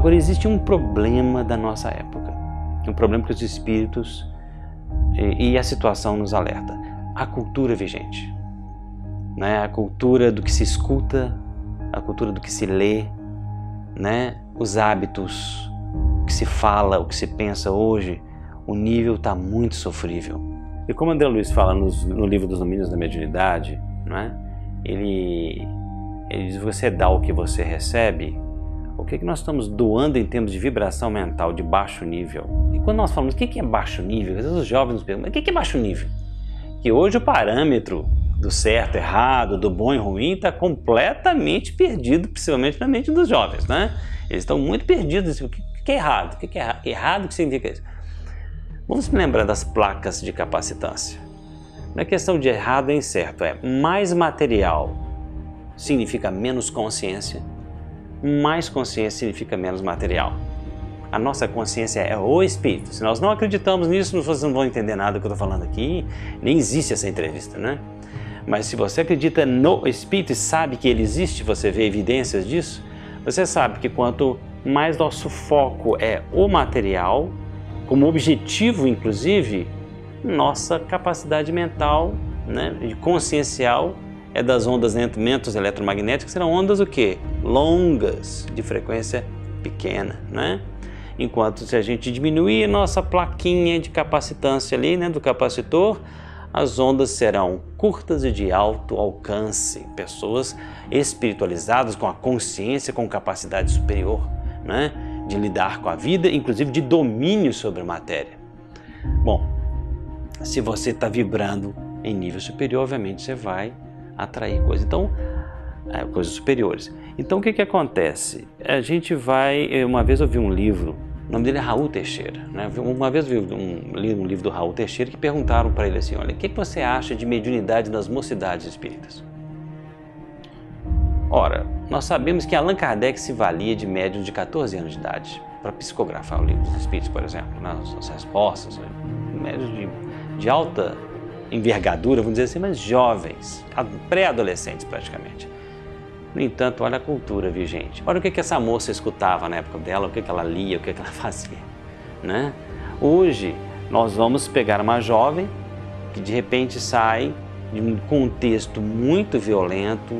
Agora, existe um problema da nossa época, um problema que os espíritos e, e a situação nos alerta. A cultura vigente, né? a cultura do que se escuta, a cultura do que se lê, né? os hábitos, o que se fala, o que se pensa hoje, o nível está muito sofrível. E como André Luiz fala nos, no livro dos Domínios da Mediunidade, né? ele, ele diz: você dá o que você recebe. O que, é que nós estamos doando em termos de vibração mental de baixo nível? E quando nós falamos o que é baixo nível, às vezes os jovens nos perguntam: o que é baixo nível? Que hoje o parâmetro do certo, errado, do bom e ruim está completamente perdido, principalmente na mente dos jovens, né? Eles estão muito perdidos. O que é errado? O que é errado? Errado, que significa isso? Vamos lembrar das placas de capacitância. Não é questão de errado e certo, é mais material significa menos consciência, mais consciência significa menos material. A nossa consciência é o espírito. Se nós não acreditamos nisso, vocês não vão entender nada do que eu estou falando aqui, nem existe essa entrevista, né? Mas se você acredita no espírito e sabe que ele existe, você vê evidências disso, você sabe que quanto mais nosso foco é o material, como objetivo, inclusive, nossa capacidade mental, né, consciencial, é das ondas mentos eletromagnéticas, serão ondas o quê? Longas, de frequência pequena, né? Enquanto se a gente diminuir nossa plaquinha de capacitância ali, né, do capacitor, as ondas serão curtas e de alto alcance. Pessoas espiritualizadas, com a consciência, com capacidade superior, né? de lidar com a vida, inclusive de domínio sobre a matéria. Bom, se você está vibrando em nível superior, obviamente você vai atrair coisas. Então, é, coisas superiores. Então, o que, que acontece? A gente vai. Uma vez eu vi um livro, o nome dele é Raul Teixeira. Né? Uma vez eu vi um, li um livro do Raul Teixeira que perguntaram para ele assim: olha, o que, que você acha de mediunidade nas mocidades espíritas? Ora, nós sabemos que Allan Kardec se valia de médiums de 14 anos de idade para psicografar o livro dos Espíritos, por exemplo, nas né? respostas, né? médios de, de alta envergadura, vamos dizer assim, mas jovens, pré-adolescentes praticamente. No entanto, olha a cultura vigente. Olha o que, que essa moça escutava na época dela, o que, que ela lia, o que, que ela fazia. Né? Hoje, nós vamos pegar uma jovem que de repente sai de um contexto muito violento,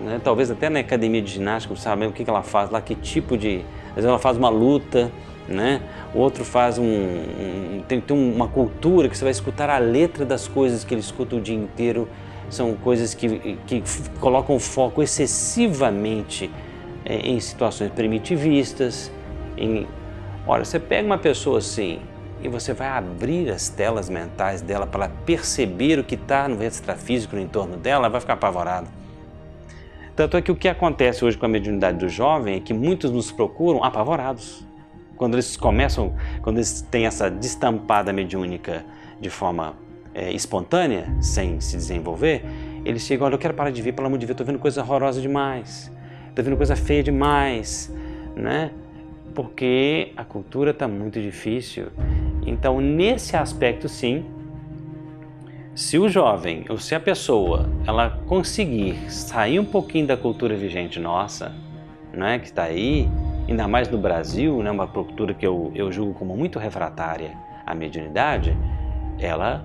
né? talvez até na academia de ginástica, sabe o que, que ela faz lá, que tipo de. Às vezes ela faz uma luta, né? o outro faz um, um. tem, tem uma cultura que você vai escutar a letra das coisas que ele escuta o dia inteiro, são coisas que, que colocam foco excessivamente é, em situações primitivistas. Em... Olha, você pega uma pessoa assim e você vai abrir as telas mentais dela para perceber o que está no extrafísico no entorno dela, vai ficar apavorado. Tanto é que o que acontece hoje com a mediunidade do jovem é que muitos nos procuram apavorados. Quando eles começam, quando eles têm essa destampada mediúnica de forma é, espontânea, sem se desenvolver, eles chegam, olha, eu quero parar de ver, pelo amor de Deus, estou vendo coisa horrorosa demais, estou vendo coisa feia demais, né? Porque a cultura está muito difícil. Então, nesse aspecto, sim, se o jovem ou se a pessoa ela conseguir sair um pouquinho da cultura vigente nossa, né, que está aí, ainda mais no Brasil, né, uma cultura que eu, eu julgo como muito refratária à mediunidade, ela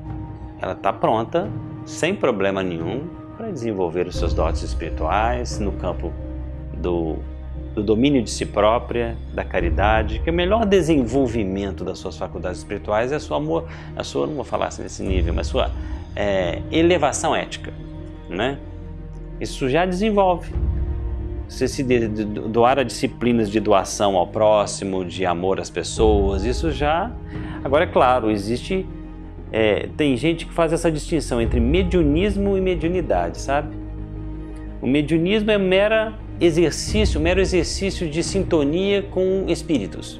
ela está pronta, sem problema nenhum, para desenvolver os seus dotes espirituais no campo do, do domínio de si própria, da caridade, que o melhor desenvolvimento das suas faculdades espirituais é a sua amor, a sua, não vou falar assim nesse nível, mas sua é, elevação ética, né? Isso já desenvolve. Você se doar a disciplinas de doação ao próximo, de amor às pessoas, isso já. Agora, é claro, existe. É, tem gente que faz essa distinção entre mediunismo e mediunidade, sabe? O mediunismo é mera exercício, mero exercício de sintonia com espíritos.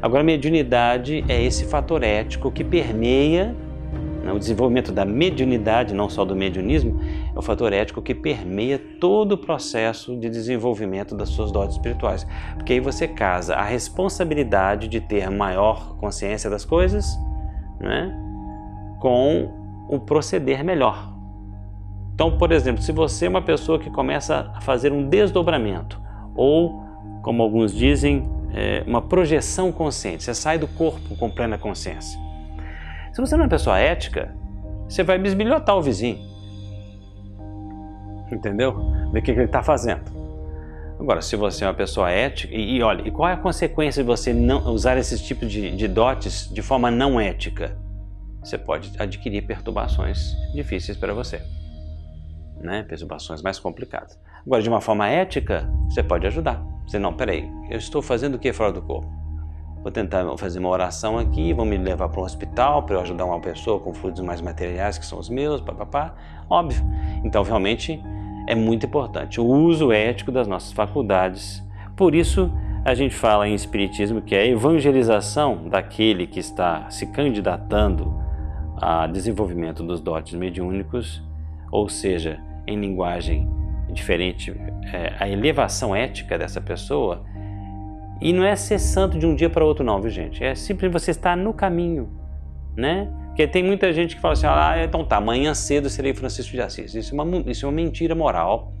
Agora, a mediunidade é esse fator ético que permeia? O desenvolvimento da mediunidade, não só do mediunismo, é o fator ético que permeia todo o processo de desenvolvimento das suas dotes espirituais. Porque aí você casa a responsabilidade de ter maior consciência das coisas né? com o proceder melhor. Então, por exemplo, se você é uma pessoa que começa a fazer um desdobramento, ou, como alguns dizem, é, uma projeção consciente, você sai do corpo com plena consciência. Se você não é uma pessoa ética, você vai bisbilhotar o vizinho. Entendeu? Ver o que, ele está fazendo. Agora, se você é uma pessoa ética, e, e, olha, e qual é a consequência de você não usar esses tipos de, de dotes de forma não ética? Você pode adquirir perturbações difíceis para você, né? Perturbações mais complicadas. Agora, de uma forma ética, você pode ajudar. Você não, peraí, eu estou fazendo o que fora do corpo? Vou tentar fazer uma oração aqui, vão me levar para um hospital para eu ajudar uma pessoa com fluidos mais materiais que são os meus, papapá. Óbvio. Então, realmente, é muito importante o uso ético das nossas faculdades. Por isso, a gente fala em Espiritismo que é a evangelização daquele que está se candidatando a desenvolvimento dos dotes mediúnicos, ou seja, em linguagem diferente, é, a elevação ética dessa pessoa e não é ser santo de um dia para outro, não, viu, gente? É simplesmente você estar no caminho, né? Porque tem muita gente que fala assim: ah, então tá, amanhã cedo serei Francisco de Assis. Isso é uma, isso é uma mentira moral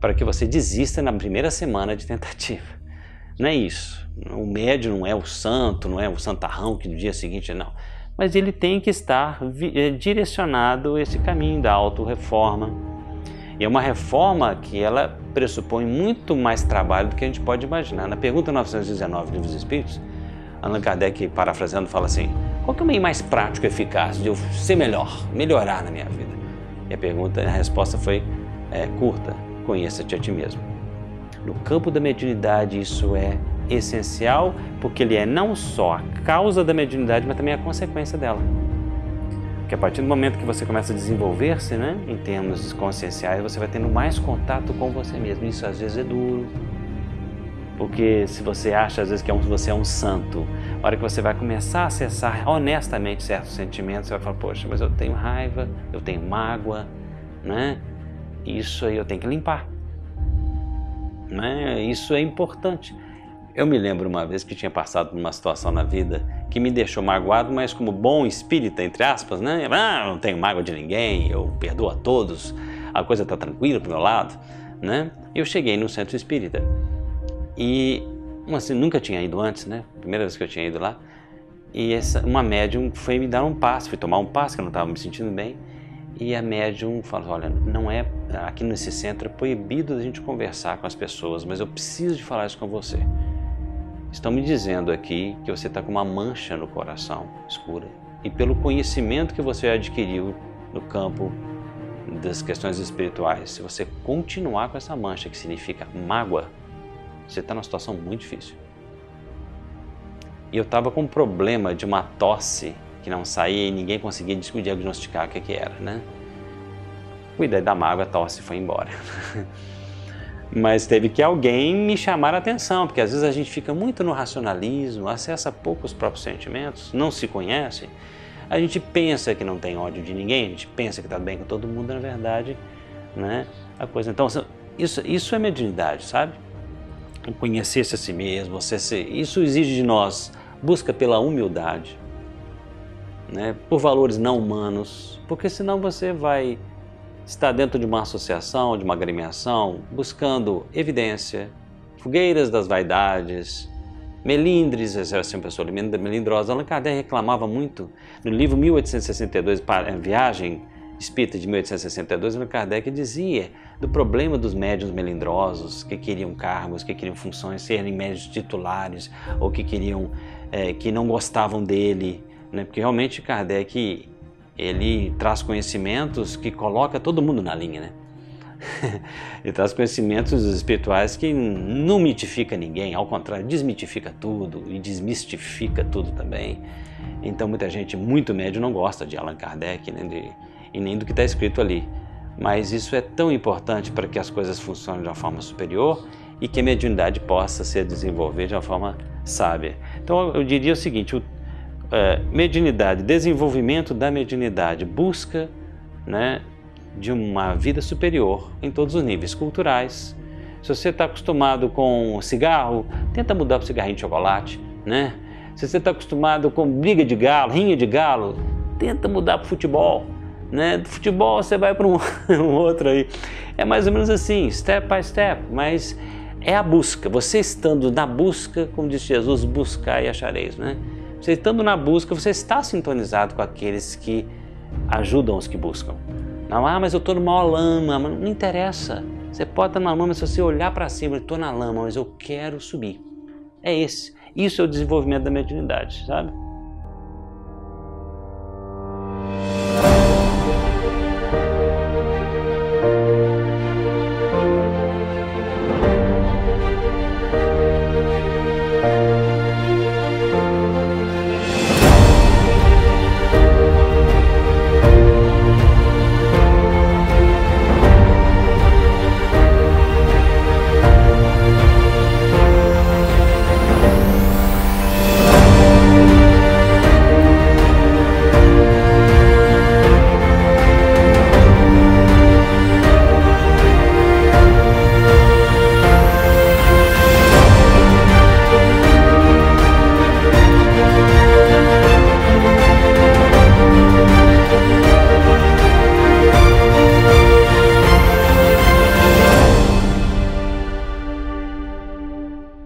para que você desista na primeira semana de tentativa. Não é isso. O médio não é o santo, não é o santarrão que no dia seguinte, não. Mas ele tem que estar eh, direcionado esse caminho da auto-reforma e é uma reforma que ela pressupõe muito mais trabalho do que a gente pode imaginar. Na pergunta 919 do Livro dos Espíritos, Allan Kardec, parafraseando, fala assim: qual que é o meio mais prático e eficaz de eu ser melhor, melhorar na minha vida? E a pergunta, a resposta foi é, curta: conheça-te a ti mesmo. No campo da mediunidade, isso é essencial, porque ele é não só a causa da mediunidade, mas também a consequência dela. Porque a partir do momento que você começa a desenvolver-se, né, em termos conscienciais, você vai tendo mais contato com você mesmo. Isso às vezes é duro. Porque se você acha às vezes que é você é um santo, a hora que você vai começar a acessar honestamente certos sentimentos, você vai falar: "Poxa, mas eu tenho raiva, eu tenho mágoa, né? Isso aí eu tenho que limpar". Né? Isso é importante. Eu me lembro uma vez que tinha passado por uma situação na vida que me deixou magoado, mas como bom espírita, entre aspas, né? Ah, não tenho mágoa de ninguém, eu perdoo a todos, a coisa está tranquila pro meu lado, né? Eu cheguei no centro espírita e assim, nunca tinha ido antes, né? Primeira vez que eu tinha ido lá. E essa, uma médium foi me dar um passo, fui tomar um passo, que eu não estava me sentindo bem. E a médium falou: Olha, não é aqui nesse centro é proibido a gente conversar com as pessoas, mas eu preciso de falar isso com você. Estão me dizendo aqui que você está com uma mancha no coração escura. E pelo conhecimento que você adquiriu no campo das questões espirituais, se você continuar com essa mancha, que significa mágoa, você está numa situação muito difícil. E eu estava com um problema de uma tosse que não saía e ninguém conseguia diagnosticar o que, que era, né? Cuidei da mágoa, a tosse foi embora. mas teve que alguém me chamar a atenção, porque às vezes a gente fica muito no racionalismo, acessa pouco os próprios sentimentos, não se conhece. A gente pensa que não tem ódio de ninguém, a gente pensa que está bem com todo mundo, na verdade, né? A coisa. Então, isso, isso é mediunidade, sabe? Conhecer-se a si mesmo, você se, isso exige de nós busca pela humildade, né? Por valores não humanos, porque senão você vai está dentro de uma associação, de uma agremiação, buscando evidência, fogueiras das vaidades, melindres, essa é uma pessoa melindrosa. Allan Kardec reclamava muito no livro 1862, Viagem Espírita de 1862, Allan Kardec dizia do problema dos médiuns melindrosos que queriam cargos, que queriam funções, serem médios titulares ou que queriam, é, que não gostavam dele, né? porque realmente Kardec ele traz conhecimentos que coloca todo mundo na linha, né? ele traz conhecimentos espirituais que não mitifica ninguém, ao contrário, desmitifica tudo e desmistifica tudo também. Então muita gente muito médio não gosta de Allan Kardec nem de, e nem do que está escrito ali. Mas isso é tão importante para que as coisas funcionem de uma forma superior e que a mediunidade possa ser desenvolvida de uma forma sábia. Então eu diria o seguinte, o é, mediunidade, desenvolvimento da mediunidade, busca né, de uma vida superior em todos os níveis culturais. Se você está acostumado com cigarro, tenta mudar para cigarrinho de chocolate, né? Se você está acostumado com briga de galo, rinha de galo, tenta mudar para futebol, né? Do futebol você vai para um, um outro aí. É mais ou menos assim, step by step, mas é a busca. Você estando na busca, como disse Jesus, buscar e achareis, né? Você estando na busca, você está sintonizado com aqueles que ajudam os que buscam. Não, ah, mas eu estou numa lama, não interessa. Você pode estar na lama, se você olhar para cima, eu estou na lama, mas eu quero subir. É esse. Isso é o desenvolvimento da mediunidade, sabe?